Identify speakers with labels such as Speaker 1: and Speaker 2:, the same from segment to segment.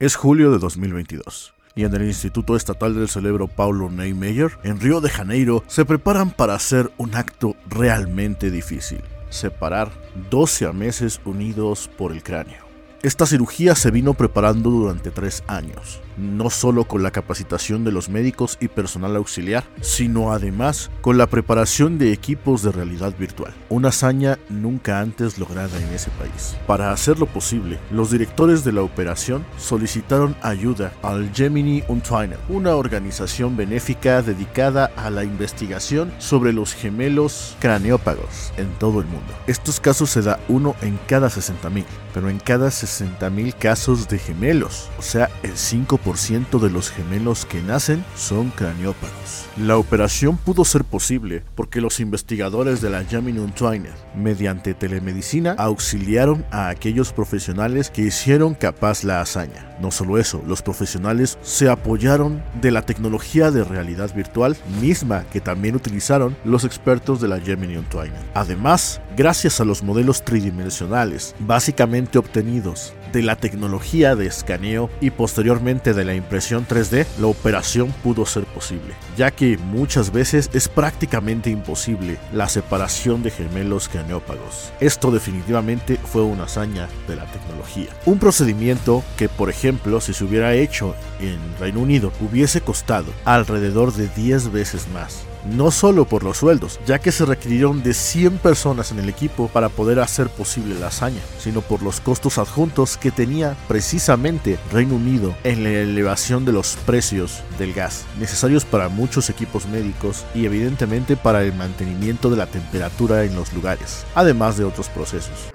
Speaker 1: Es julio de 2022 y en el Instituto Estatal del Cerebro Paulo Neymeyer, en Río de Janeiro, se preparan para hacer un acto realmente difícil, separar 12 meses unidos por el cráneo. Esta cirugía se vino preparando durante tres años, no solo con la capacitación de los médicos y personal auxiliar, sino además con la preparación de equipos de realidad virtual, una hazaña nunca antes lograda en ese país. Para hacerlo posible, los directores de la operación solicitaron ayuda al Gemini Untrainer, una organización benéfica dedicada a la investigación sobre los gemelos craneópagos en todo el mundo. Estos casos se da uno en cada 60.000, pero en cada 60.000 casos de gemelos, o sea, el 5% de los gemelos que nacen son craniópagos. La operación pudo ser posible porque los investigadores de la Gemini Untrainer, mediante telemedicina, auxiliaron a aquellos profesionales que hicieron capaz la hazaña. No solo eso, los profesionales se apoyaron de la tecnología de realidad virtual misma que también utilizaron los expertos de la Gemini Untrainer. Además, gracias a los modelos tridimensionales básicamente obtenidos de la tecnología de escaneo y posteriormente de la impresión 3D, la operación pudo ser posible, ya que muchas veces es prácticamente imposible la separación de gemelos craneópagos. Esto definitivamente fue una hazaña de la tecnología. Un procedimiento que, por ejemplo, si se hubiera hecho en Reino Unido, hubiese costado alrededor de 10 veces más no solo por los sueldos, ya que se requirieron de 100 personas en el equipo para poder hacer posible la hazaña, sino por los costos adjuntos que tenía precisamente Reino Unido en la elevación de los precios del gas, necesarios para muchos equipos médicos y evidentemente para el mantenimiento de la temperatura en los lugares, además de otros procesos.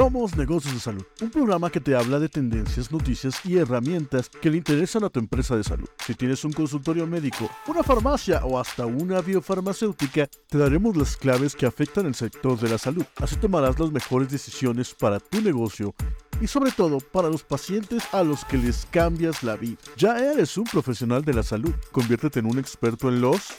Speaker 2: Somos Negocios de Salud, un programa que te habla de tendencias, noticias y herramientas que le interesan a tu empresa de salud. Si tienes un consultorio médico, una farmacia o hasta una biofarmacéutica, te daremos las claves que afectan el sector de la salud. Así tomarás las mejores decisiones para tu negocio y sobre todo para los pacientes a los que les cambias la vida. Ya eres un profesional de la salud, conviértete en un experto en los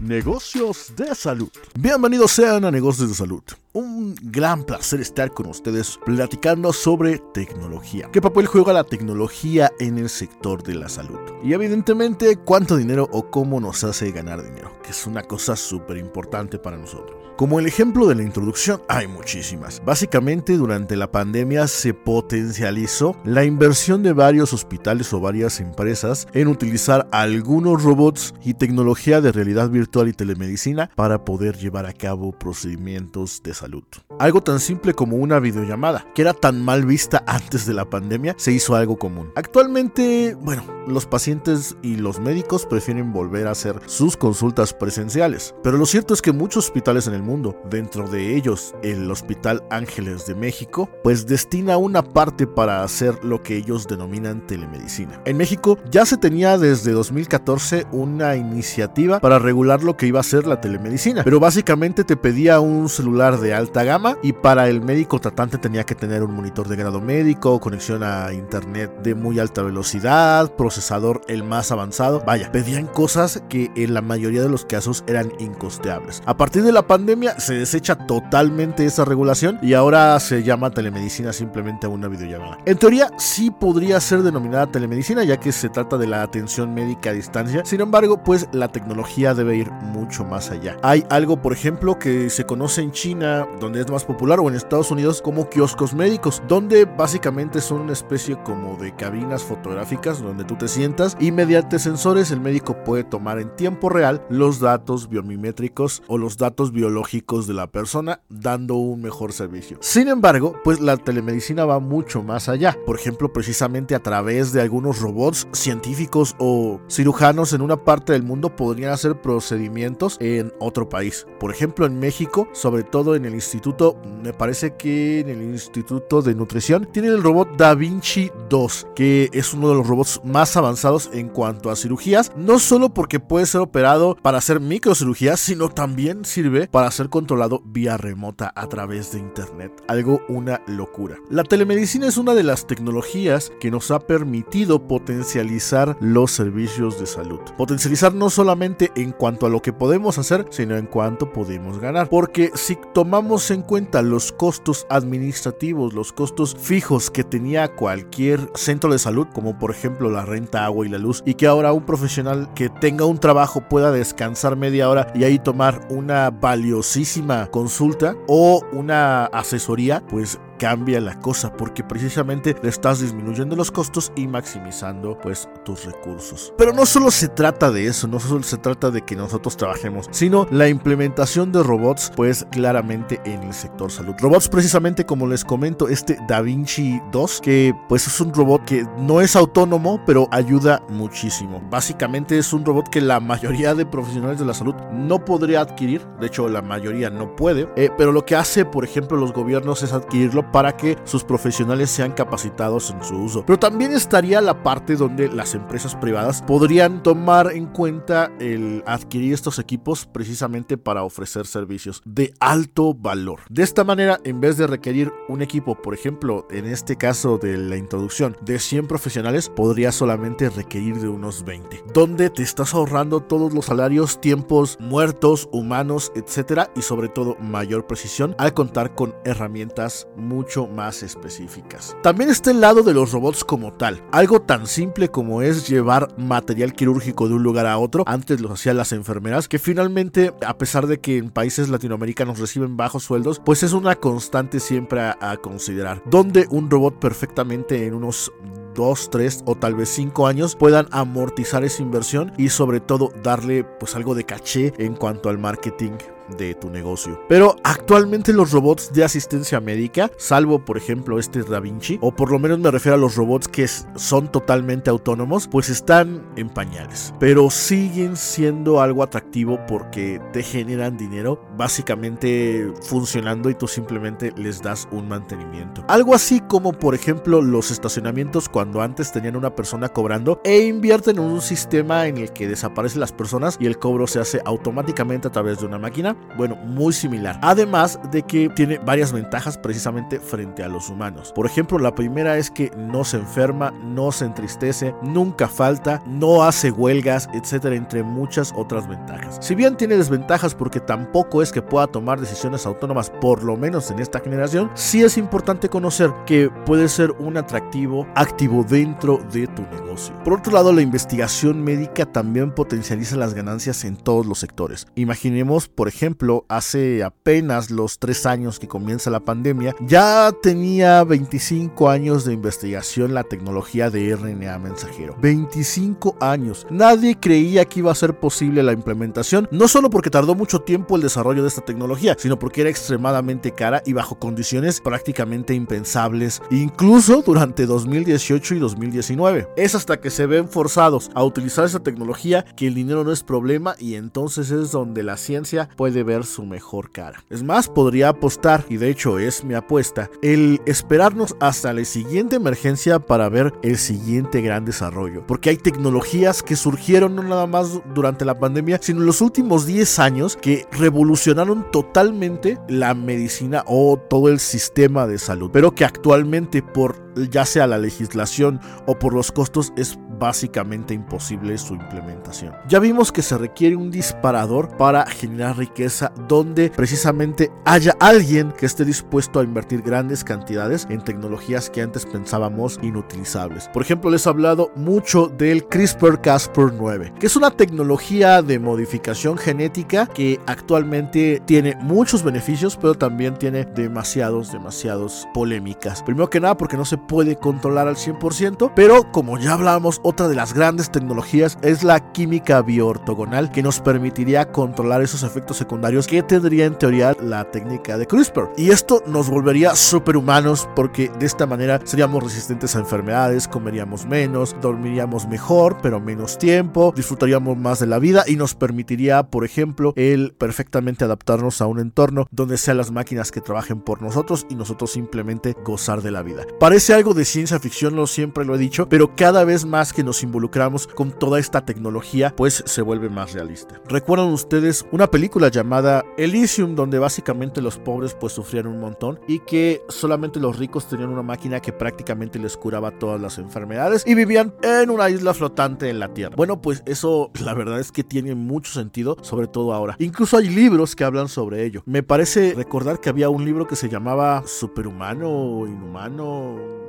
Speaker 2: negocios de salud.
Speaker 1: Bienvenidos sean a Negocios de Salud. Un gran placer estar con ustedes platicando sobre tecnología. ¿Qué papel juega la tecnología en el sector de la salud? Y evidentemente cuánto dinero o cómo nos hace ganar dinero, que es una cosa súper importante para nosotros. Como el ejemplo de la introducción, hay muchísimas. Básicamente, durante la pandemia se potencializó la inversión de varios hospitales o varias empresas en utilizar algunos robots y tecnología de realidad virtual y telemedicina para poder llevar a cabo procedimientos de salud. Algo tan simple como una videollamada, que era tan mal vista antes de la pandemia, se hizo algo común. Actualmente, bueno, los pacientes y los médicos prefieren volver a hacer sus consultas presenciales, pero lo cierto es que muchos hospitales en el mundo, dentro de ellos el Hospital Ángeles de México, pues destina una parte para hacer lo que ellos denominan telemedicina. En México ya se tenía desde 2014 una iniciativa para regular lo que iba a ser la telemedicina, pero básicamente te pedía un celular de alta gama y para el médico tratante tenía que tener un monitor de grado médico, conexión a internet de muy alta velocidad, procesador el más avanzado. Vaya, pedían cosas que en la mayoría de los casos eran incosteables. A partir de la pandemia se desecha totalmente esa regulación y ahora se llama telemedicina simplemente a una videollamada. En teoría sí podría ser denominada telemedicina ya que se trata de la atención médica a distancia, sin embargo pues la tecnología debe ir mucho más allá. Hay algo por ejemplo que se conoce en China donde es más popular o en Estados Unidos como kioscos médicos, donde básicamente son una especie como de cabinas fotográficas donde tú te sientas y mediante sensores el médico puede tomar en tiempo real los datos biomimétricos o los datos biológicos de la persona, dando un mejor servicio. Sin embargo, pues la telemedicina va mucho más allá. Por ejemplo, precisamente a través de algunos robots científicos o cirujanos en una parte del mundo podrían hacer procedimientos en otro país. Por ejemplo, en México, sobre todo en el instituto, me parece que en el Instituto de Nutrición, tienen el robot Da Vinci 2, que es uno de los robots más avanzados en cuanto a cirugías, no solo porque puede ser operado para hacer microcirugías, sino también sirve para hacer ser controlado vía remota a través de internet. Algo una locura. La telemedicina es una de las tecnologías que nos ha permitido potencializar los servicios de salud. Potencializar no solamente en cuanto a lo que podemos hacer, sino en cuanto podemos ganar. Porque si tomamos en cuenta los costos administrativos, los costos fijos que tenía cualquier centro de salud, como por ejemplo la renta, agua y la luz, y que ahora un profesional que tenga un trabajo pueda descansar media hora y ahí tomar una valiosísima consulta o una asesoría, pues cambia la cosa porque precisamente le estás disminuyendo los costos y maximizando pues tus recursos. Pero no solo se trata de eso, no solo se trata de que nosotros trabajemos, sino la implementación de robots pues claramente en el sector salud. Robots precisamente como les comento este Da Vinci 2 que pues es un robot que no es autónomo pero ayuda muchísimo. Básicamente es un robot que la mayoría de profesionales de la salud no podría adquirir, de hecho la mayoría no puede, eh, pero lo que hace por ejemplo los gobiernos es adquirirlo para que sus profesionales sean capacitados en su uso. Pero también estaría la parte donde las empresas privadas podrían tomar en cuenta el adquirir estos equipos precisamente para ofrecer servicios de alto valor. De esta manera, en vez de requerir un equipo, por ejemplo, en este caso de la introducción, de 100 profesionales, podría solamente requerir de unos 20, donde te estás ahorrando todos los salarios, tiempos muertos, humanos, etcétera, y sobre todo mayor precisión al contar con herramientas mucho más específicas. También está el lado de los robots como tal, algo tan simple como es llevar material quirúrgico de un lugar a otro, antes lo hacían las enfermeras, que finalmente, a pesar de que en países latinoamericanos reciben bajos sueldos, pues es una constante siempre a, considerar, donde un robot perfectamente en unos 2, 3 o tal vez 5 años puedan amortizar esa inversión y sobre todo darle pues algo de caché en cuanto al marketing de tu negocio. Pero actualmente los robots de asistencia médica, salvo por ejemplo este Da Vinci, o por lo menos me refiero a los robots que son totalmente autónomos, pues están en pañales. Pero siguen siendo algo atractivo porque te generan dinero, básicamente funcionando y tú simplemente les das un mantenimiento. Algo así como por ejemplo los estacionamientos cuando antes tenían una persona cobrando e invierten en un sistema en el que desaparecen las personas y el cobro se hace automáticamente a través de una máquina bueno, muy similar. Además de que tiene varias ventajas precisamente frente a los humanos. Por ejemplo, la primera es que no se enferma, no se entristece, nunca falta, no hace huelgas, etcétera, entre muchas otras ventajas. Si bien tiene desventajas porque tampoco es que pueda tomar decisiones autónomas, por lo menos en esta generación, sí es importante conocer que puede ser un atractivo activo dentro de tu negocio. Por otro lado, la investigación médica también potencializa las ganancias en todos los sectores. Imaginemos, por ejemplo, hace apenas los tres años que comienza la pandemia, ya tenía 25 años de investigación la tecnología de RNA mensajero. 25 años. Nadie creía que iba a ser posible la implementación, no solo porque tardó mucho tiempo el desarrollo de esta tecnología, sino porque era extremadamente cara y bajo condiciones prácticamente impensables, incluso durante 2018 y 2019. Es hasta que se ven forzados a utilizar esa tecnología que el dinero no es problema y entonces es donde la ciencia puede ver su mejor cara. Es más, podría apostar, y de hecho es mi apuesta, el esperarnos hasta la siguiente emergencia para ver el siguiente gran desarrollo. Porque hay tecnologías que surgieron no nada más durante la pandemia, sino en los últimos 10 años que revolucionaron totalmente la medicina o todo el sistema de salud. Pero que actualmente por ya sea la legislación o por los costos es básicamente imposible su implementación. Ya vimos que se requiere un disparador para generar riqueza donde precisamente haya alguien que esté dispuesto a invertir grandes cantidades en tecnologías que antes pensábamos inutilizables. Por ejemplo, les he hablado mucho del CRISPR-Cas9, que es una tecnología de modificación genética que actualmente tiene muchos beneficios, pero también tiene demasiados, demasiados polémicas. Primero que nada porque no se puede controlar al 100%, pero como ya hablamos, otra de las grandes tecnologías es la química bioortogonal que nos permitiría controlar esos efectos secundarios que tendría en teoría la técnica de CRISPR. Y esto nos volvería superhumanos porque de esta manera seríamos resistentes a enfermedades, comeríamos menos, dormiríamos mejor, pero menos tiempo, disfrutaríamos más de la vida y nos permitiría, por ejemplo, el perfectamente adaptarnos a un entorno donde sean las máquinas que trabajen por nosotros y nosotros simplemente gozar de la vida. Parece algo de ciencia ficción, lo siempre lo he dicho, pero cada vez más que nos involucramos con toda esta tecnología, pues se vuelve más realista. ¿Recuerdan ustedes una película llamada Elysium, donde básicamente los pobres pues sufrían un montón y que solamente los ricos tenían una máquina que prácticamente les curaba todas las enfermedades y vivían en una isla flotante en la Tierra? Bueno, pues eso la verdad es que tiene mucho sentido, sobre todo ahora. Incluso hay libros que hablan sobre ello. Me parece recordar que había un libro que se llamaba Superhumano Inhumano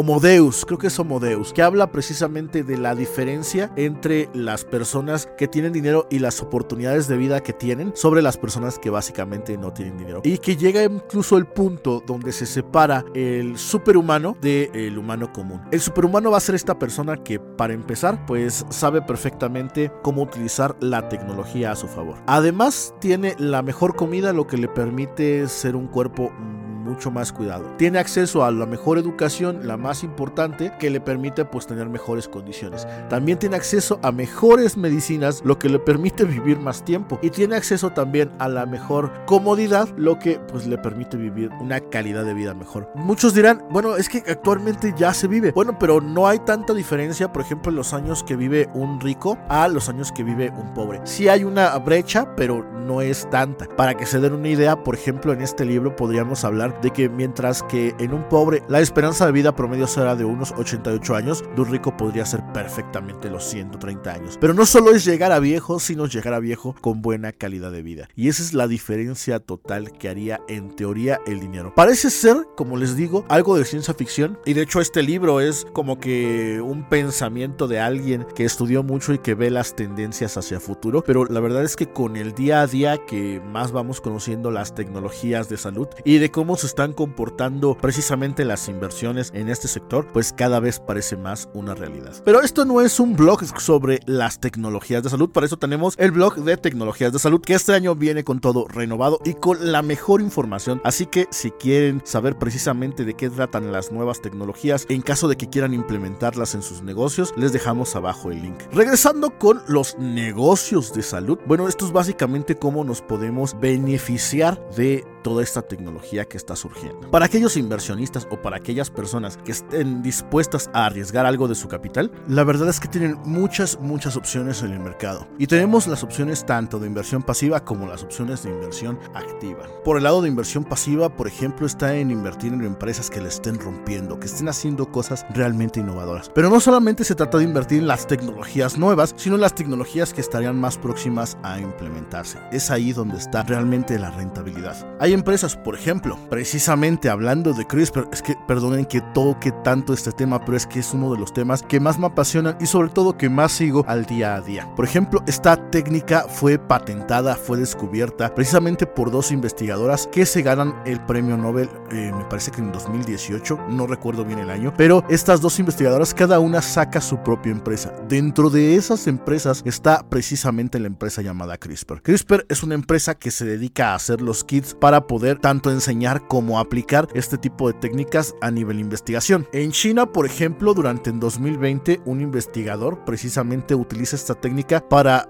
Speaker 1: Homodeus, creo que es Homodeus, que habla precisamente de la diferencia entre las personas que tienen dinero y las oportunidades de vida que tienen sobre las personas que básicamente no tienen dinero. Y que llega incluso el punto donde se separa el superhumano del humano común. El superhumano va a ser esta persona que, para empezar, pues sabe perfectamente cómo utilizar la tecnología a su favor. Además, tiene la mejor comida, lo que le permite ser un cuerpo mucho más cuidado. Tiene acceso a la mejor educación, la más importante, que le permite pues tener mejores condiciones. También tiene acceso a mejores medicinas, lo que le permite vivir más tiempo. Y tiene acceso también a la mejor comodidad, lo que pues le permite vivir una calidad de vida mejor. Muchos dirán, bueno, es que actualmente ya se vive. Bueno, pero no hay tanta diferencia, por ejemplo, en los años que vive un rico a los años que vive un pobre. Sí hay una brecha, pero no es tanta. Para que se den una idea, por ejemplo, en este libro podríamos hablar de que mientras que en un pobre la esperanza de vida promedio será de unos 88 años, de rico podría ser perfectamente los 130 años. Pero no solo es llegar a viejo, sino llegar a viejo con buena calidad de vida. Y esa es la diferencia total que haría en teoría el dinero. Parece ser, como les digo, algo de ciencia ficción. Y de hecho este libro es como que un pensamiento de alguien que estudió mucho y que ve las tendencias hacia futuro. Pero la verdad es que con el día a día que más vamos conociendo las tecnologías de salud y de cómo se están comportando precisamente las inversiones en este sector, pues cada vez parece más una realidad. Pero esto no es un blog sobre las tecnologías de salud, para eso tenemos el blog de tecnologías de salud que este año viene con todo renovado y con la mejor información, así que si quieren saber precisamente de qué tratan las nuevas tecnologías, en caso de que quieran implementarlas en sus negocios, les dejamos abajo el link. Regresando con los negocios de salud, bueno, esto es básicamente cómo nos podemos beneficiar de toda esta tecnología que está surgiendo. Para aquellos inversionistas o para aquellas personas que estén dispuestas a arriesgar algo de su capital, la verdad es que tienen muchas, muchas opciones en el mercado. Y tenemos las opciones tanto de inversión pasiva como las opciones de inversión activa. Por el lado de inversión pasiva, por ejemplo, está en invertir en empresas que le estén rompiendo, que estén haciendo cosas realmente innovadoras. Pero no solamente se trata de invertir en las tecnologías nuevas, sino en las tecnologías que estarían más próximas a implementarse. Es ahí donde está realmente la rentabilidad. Hay empresas, por ejemplo, precisamente hablando de CRISPR, es que perdonen que toque tanto este tema, pero es que es uno de los temas que más me apasionan y sobre todo que más sigo al día a día. Por ejemplo, esta técnica fue patentada, fue descubierta precisamente por dos investigadoras que se ganan el premio Nobel, eh, me parece que en 2018, no recuerdo bien el año, pero estas dos investigadoras cada una saca su propia empresa. Dentro de esas empresas está precisamente la empresa llamada CRISPR. CRISPR es una empresa que se dedica a hacer los kits para poder tanto enseñar como aplicar este tipo de técnicas a nivel investigación. En China, por ejemplo, durante el 2020, un investigador precisamente utiliza esta técnica para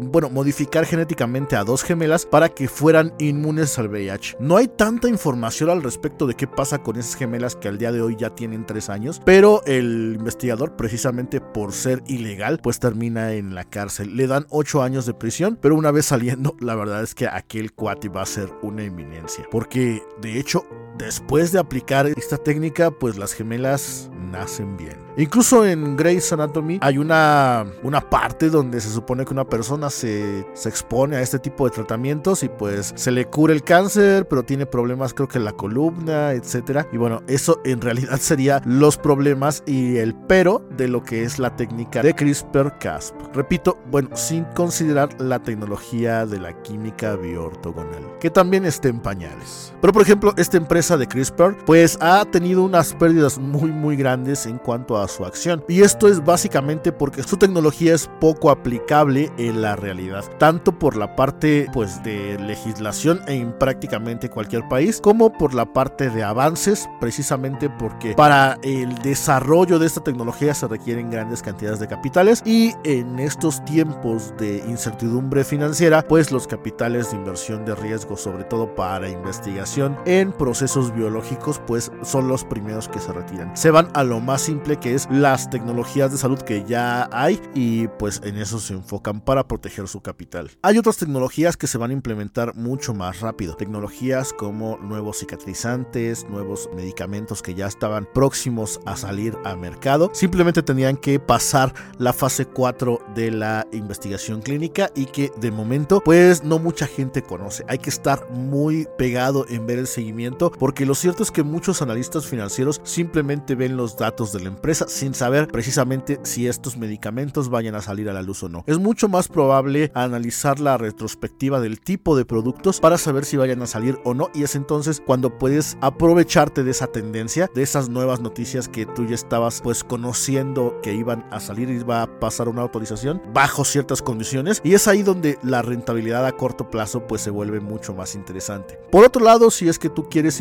Speaker 1: bueno, modificar genéticamente a dos gemelas para que fueran inmunes al VIH. No hay tanta información al respecto de qué pasa con esas gemelas que al día de hoy ya tienen tres años, pero el investigador, precisamente por ser ilegal, pues termina en la cárcel. Le dan ocho años de prisión, pero una vez saliendo, la verdad es que aquel cuate va a ser una eminencia. Porque de hecho, después de aplicar esta técnica, pues las gemelas nacen bien. Incluso en Grey's Anatomy hay una, una parte donde se supone que una persona se, se expone a este tipo de tratamientos y pues se le cura el cáncer, pero tiene problemas creo que en la columna, etcétera. Y bueno, eso en realidad sería los problemas y el pero de lo que es la técnica de CRISPR-Cas. Repito, bueno, sin considerar la tecnología de la química bioortogonal, que también está en pañales. Pero por ejemplo, esta empresa de CRISPR pues ha tenido unas pérdidas muy muy grandes en cuanto a su acción. Y esto es básicamente porque su tecnología es poco aplicable en la realidad, tanto por la parte pues de legislación en prácticamente cualquier país, como por la parte de avances, precisamente porque para el desarrollo de esta tecnología se requieren grandes cantidades de capitales y en estos tiempos de incertidumbre financiera, pues los capitales de inversión de riesgo, sobre todo para investigación en procesos biológicos pues son los primeros que se retiran. Se van a lo más simple que es las tecnologías de salud que ya hay y pues en eso se enfocan para proteger su capital. Hay otras tecnologías que se van a implementar mucho más rápido. Tecnologías como nuevos cicatrizantes, nuevos medicamentos que ya estaban próximos a salir a mercado. Simplemente tenían que pasar la fase 4 de la investigación clínica y que de momento pues no mucha gente conoce. Hay que estar muy pegado en ver el seguimiento porque lo cierto es que muchos analistas financieros simplemente ven los datos de la empresa sin saber precisamente si estos medicamentos vayan a salir a la luz o no. Es mucho más probable analizar la retrospectiva del tipo de productos para saber si vayan a salir o no y es entonces cuando puedes aprovecharte de esa tendencia, de esas nuevas noticias que tú ya estabas pues conociendo que iban a salir y va a pasar una autorización bajo ciertas condiciones y es ahí donde la rentabilidad a corto plazo pues se vuelve mucho más interesante. Por otro lado, si es que tú quieres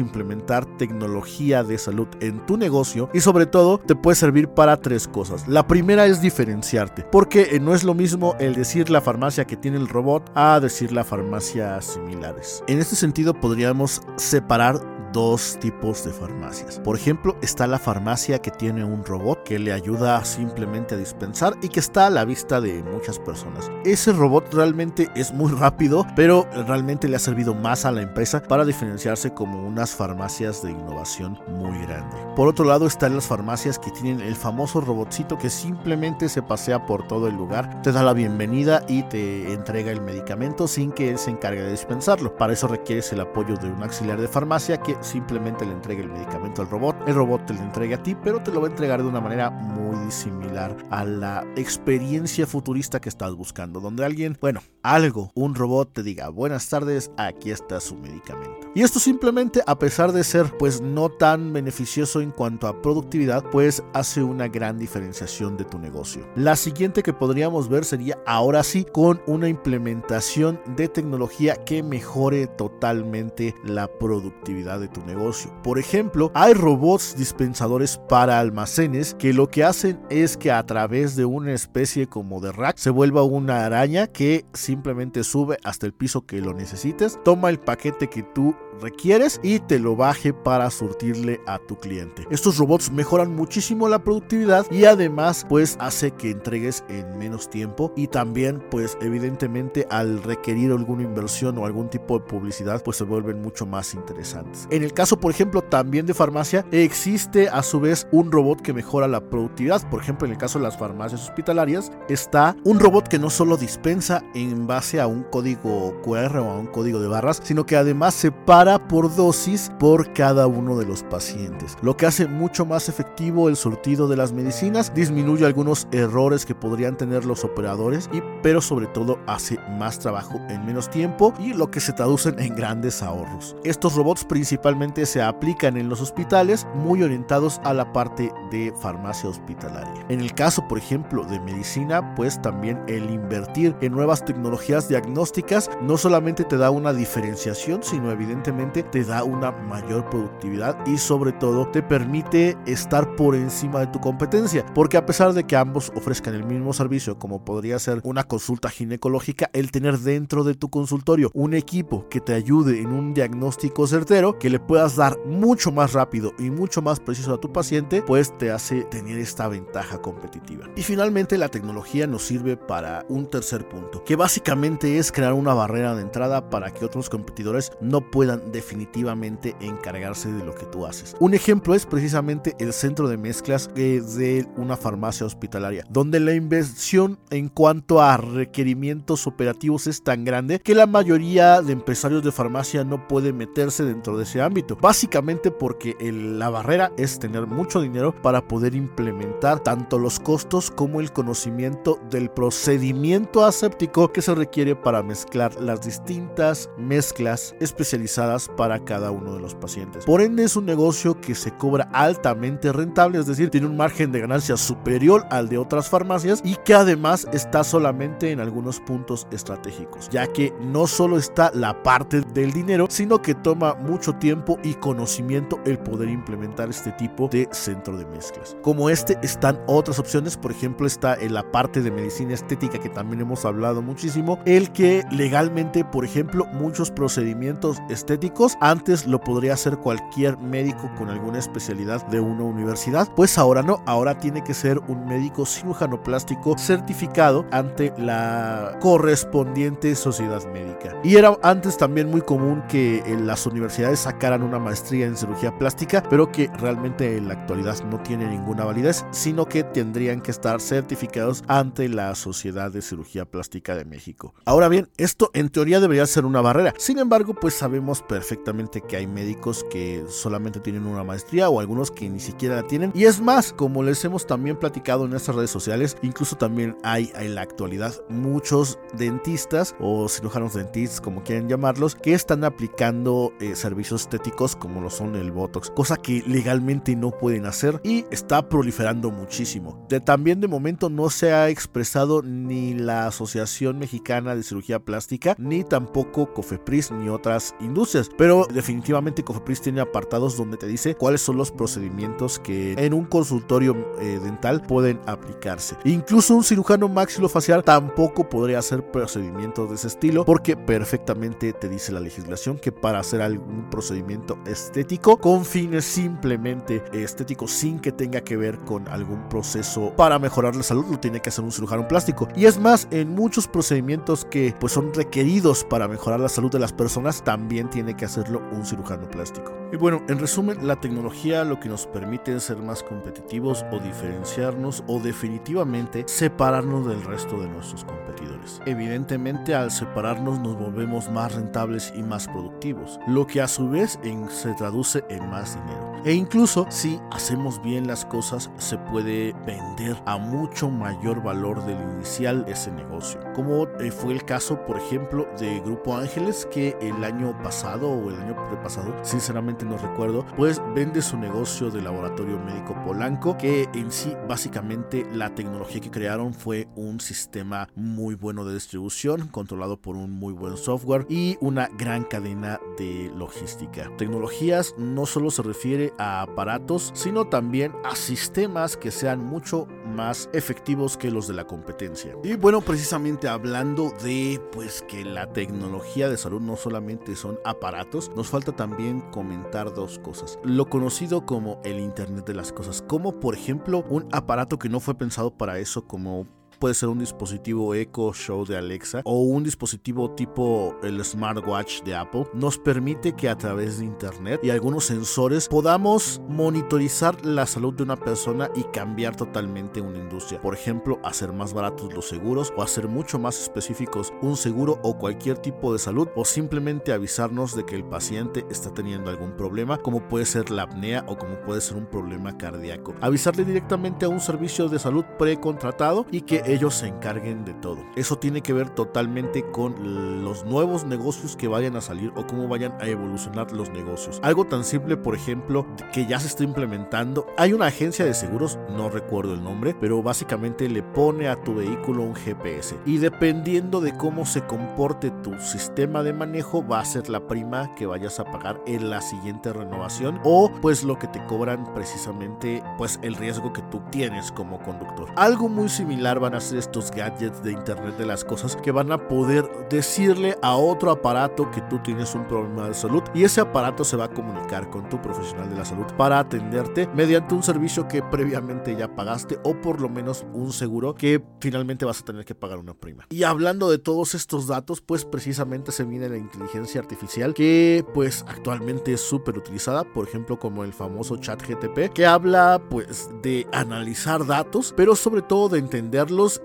Speaker 1: tecnología de salud en tu negocio y sobre todo te puede servir para tres cosas. La primera es diferenciarte, porque no es lo mismo el decir la farmacia que tiene el robot a decir la farmacia similares. En este sentido podríamos separar dos tipos de farmacias. Por ejemplo, está la farmacia que tiene un robot que le ayuda simplemente a dispensar y que está a la vista de muchas personas. Ese robot realmente es muy rápido, pero realmente le ha servido más a la empresa para diferenciarse como unas farmacias de innovación muy grande. Por otro lado, están las farmacias que tienen el famoso robotcito que simplemente se pasea por todo el lugar, te da la bienvenida y te entrega el medicamento sin que él se encargue de dispensarlo. Para eso requieres el apoyo de un auxiliar de farmacia que simplemente le entregue el medicamento al robot, el robot te lo entrega a ti, pero te lo va a entregar de una manera muy similar a la experiencia futurista que estás buscando, donde alguien, bueno, algo, un robot te diga, buenas tardes, aquí está su medicamento. Y esto simplemente, a pesar de ser pues no tan beneficioso en cuanto a productividad, pues hace una gran diferenciación de tu negocio. La siguiente que podríamos ver sería ahora sí con una implementación de tecnología que mejore totalmente la productividad de tu negocio. Por ejemplo, hay robots dispensadores para almacenes que lo que hacen es que a través de una especie como de rack se vuelva una araña que simplemente sube hasta el piso que lo necesites, toma el paquete que tú requieres y te lo baje para surtirle a tu cliente. Estos robots mejoran muchísimo la productividad y además pues hace que entregues en menos tiempo y también pues evidentemente al requerir alguna inversión o algún tipo de publicidad pues se vuelven mucho más interesantes. En el caso por ejemplo también de farmacia existe a su vez un robot que mejora la productividad. Por ejemplo en el caso de las farmacias hospitalarias está un robot que no solo dispensa en base a un código QR o a un código de barras sino que además separa por dosis por cada uno de los pacientes, lo que hace mucho más efectivo el surtido de las medicinas, disminuye algunos errores que podrían tener los operadores y pero sobre todo hace más trabajo en menos tiempo y lo que se traducen en grandes ahorros. Estos robots principalmente se aplican en los hospitales muy orientados a la parte de farmacia hospitalaria. En el caso, por ejemplo, de medicina, pues también el invertir en nuevas tecnologías diagnósticas no solamente te da una diferenciación, sino evidentemente te da una mayor productividad y sobre todo te permite estar por encima de tu competencia. Porque a pesar de que ambos ofrezcan el mismo servicio, como podría ser una consulta ginecológica, el tener dentro de tu consultorio un equipo que te ayude en un diagnóstico certero, que le puedas dar mucho más rápido y mucho más preciso a tu paciente, pues te hace tener esta ventaja competitiva. Y finalmente la tecnología nos sirve para un tercer punto, que básicamente es crear una barrera de entrada para que otros competidores no puedan definitivamente encargarse de lo que tú haces. Un ejemplo es precisamente el centro de mezclas de una farmacia hospitalaria, donde la inversión en cuanto a requerimientos operativos es tan grande que la mayoría de empresarios de farmacia no puede meterse dentro de ese ámbito. Básicamente porque la barrera es tener mucho dinero para poder implementar tanto los costos como el conocimiento del procedimiento aséptico que se requiere para mezclar las distintas mezclas especializadas para cada uno de los pacientes. Por ende es un negocio que se cobra altamente rentable, es decir, tiene un margen de ganancia superior al de otras farmacias y que además está solamente en algunos puntos estratégicos, ya que no solo está la parte del dinero, sino que toma mucho tiempo y conocimiento el poder implementar este tipo de centro de mezclas. Como este están otras opciones, por ejemplo está en la parte de medicina estética que también hemos hablado muchísimo, el que legalmente, por ejemplo, muchos procedimientos estéticos Antes lo podría hacer cualquier médico con alguna especialidad de una universidad, pues ahora no, ahora tiene que ser un médico cirujano plástico certificado ante la correspondiente sociedad médica. Y era antes también muy común que en las universidades sacaran una maestría en cirugía plástica, pero que realmente en la actualidad no tiene ninguna validez, sino que tendrían que estar certificados ante la Sociedad de Cirugía Plástica de México. Ahora bien, esto en teoría debería ser una barrera. Sin embargo, pues sabemos perfectamente que hay médicos que solamente tienen una maestría o algunos que ni siquiera la tienen. Y es más, como les hemos también platicado en nuestras redes sociales, incluso también hay en la actualidad muchos dentistas o cirujanos dentistas, como quieren llamarlos, que están aplicando eh, servicios estéticos como lo son el Botox, cosa que legalmente no pueden hacer y está proliferando muchísimo. También de momento no se ha expresado ni la Asociación Mexicana de Cirugía Plástica, ni tampoco Cofepris ni otras industrias, pero definitivamente Cofepris tiene apartados donde te dice cuáles son los procedimientos que en un consultorio eh, dental pueden aplicarse. Incluso un cirujano maxilofacial tampoco podría hacer procedimientos de ese estilo porque perfectamente te dice la legislación que para hacer algún procedimiento estético con fines simplemente estéticos sin que tenga que ver con algún proceso para mejorar la salud lo tiene que hacer un cirujano plástico. Y es más, en muchos procedimientos que pues son requeridos para mejorar la salud de las personas también tiene que hacerlo un cirujano plástico. Y bueno, en resumen, la tecnología lo que nos permite es ser más competitivos o diferenciarnos o definitivamente separarnos del resto de nuestros competidores. Evidentemente, al separarnos nos volvemos más rentables y más productivos, lo que a su vez se traduce en más dinero. E incluso si hacemos bien las cosas, se puede vender a mucho mayor valor del inicial ese negocio. Como eh, fue el caso, por ejemplo, de Grupo Ángeles, que el año pasado o el año pasado, sinceramente no recuerdo, pues vende su negocio de laboratorio médico Polanco, que en sí básicamente la tecnología que crearon fue un sistema muy bueno de distribución, controlado por un muy buen software y una gran cadena de logística. Tecnologías no solo se refiere a aparatos, sino también a sistemas que sean mucho más efectivos que los de la competencia. Y bueno, precisamente hablando de pues que la tecnología de salud no solamente son aparatos, nos falta también comentar dos cosas. Lo conocido como el Internet de las Cosas, como por ejemplo un aparato que no fue pensado para eso como puede ser un dispositivo Echo Show de Alexa o un dispositivo tipo el smartwatch de Apple, nos permite que a través de internet y algunos sensores podamos monitorizar la salud de una persona y cambiar totalmente una industria. Por ejemplo, hacer más baratos los seguros o hacer mucho más específicos un seguro o cualquier tipo de salud o simplemente avisarnos de que el paciente está teniendo algún problema como puede ser la apnea o como puede ser un problema cardíaco. Avisarle directamente a un servicio de salud precontratado y que ellos se encarguen de todo. Eso tiene que ver totalmente con los nuevos negocios que vayan a salir o cómo vayan a evolucionar los negocios. Algo tan simple, por ejemplo, que ya se está implementando. Hay una agencia de seguros, no recuerdo el nombre, pero básicamente le pone a tu vehículo un GPS y dependiendo de cómo se comporte tu sistema de manejo va a ser la prima que vayas a pagar en la siguiente renovación o pues lo que te cobran precisamente pues el riesgo que tú tienes como conductor. Algo muy similar van a estos gadgets de Internet de las Cosas que van a poder decirle a otro aparato que tú tienes un problema de salud y ese aparato se va a comunicar con tu profesional de la salud para atenderte mediante un servicio que previamente ya pagaste o por lo menos un seguro que finalmente vas a tener que pagar una prima. Y hablando de todos estos datos, pues precisamente se viene la inteligencia artificial que pues actualmente es súper utilizada, por ejemplo como el famoso chat GTP que habla pues de analizar datos, pero sobre todo de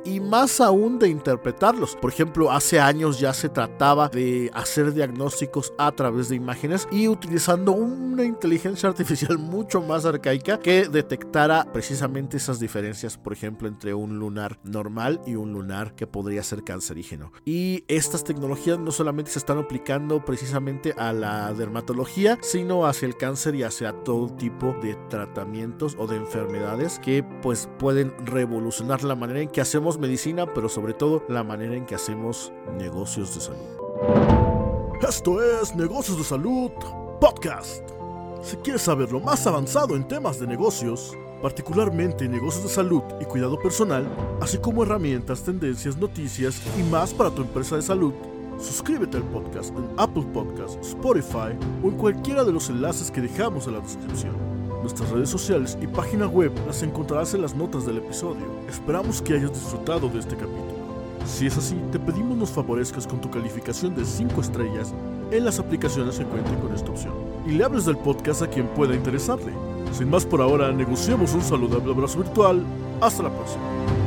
Speaker 1: y más aún de interpretarlos. Por ejemplo, hace años ya se trataba de hacer diagnósticos a través de imágenes y utilizando una inteligencia artificial mucho más arcaica que detectara precisamente esas diferencias, por ejemplo, entre un lunar normal y un lunar que podría ser cancerígeno. Y estas tecnologías no solamente se están aplicando precisamente a la dermatología, sino hacia el cáncer y hacia todo tipo de tratamientos o de enfermedades que pues pueden revolucionar la manera en que hacemos medicina, pero sobre todo la manera en que hacemos negocios de salud.
Speaker 2: Esto es Negocios de Salud Podcast. Si quieres saber lo más avanzado en temas de negocios, particularmente negocios de salud y cuidado personal, así como herramientas, tendencias, noticias y más para tu empresa de salud, Suscríbete al podcast en Apple Podcasts, Spotify o en cualquiera de los enlaces que dejamos en la descripción. Nuestras redes sociales y página web las encontrarás en las notas del episodio. Esperamos que hayas disfrutado de este capítulo. Si es así, te pedimos nos favorezcas con tu calificación de 5 estrellas en las aplicaciones que cuenten con esta opción. Y le hables del podcast a quien pueda interesarle. Sin más por ahora, negociemos un saludable abrazo virtual. Hasta la próxima.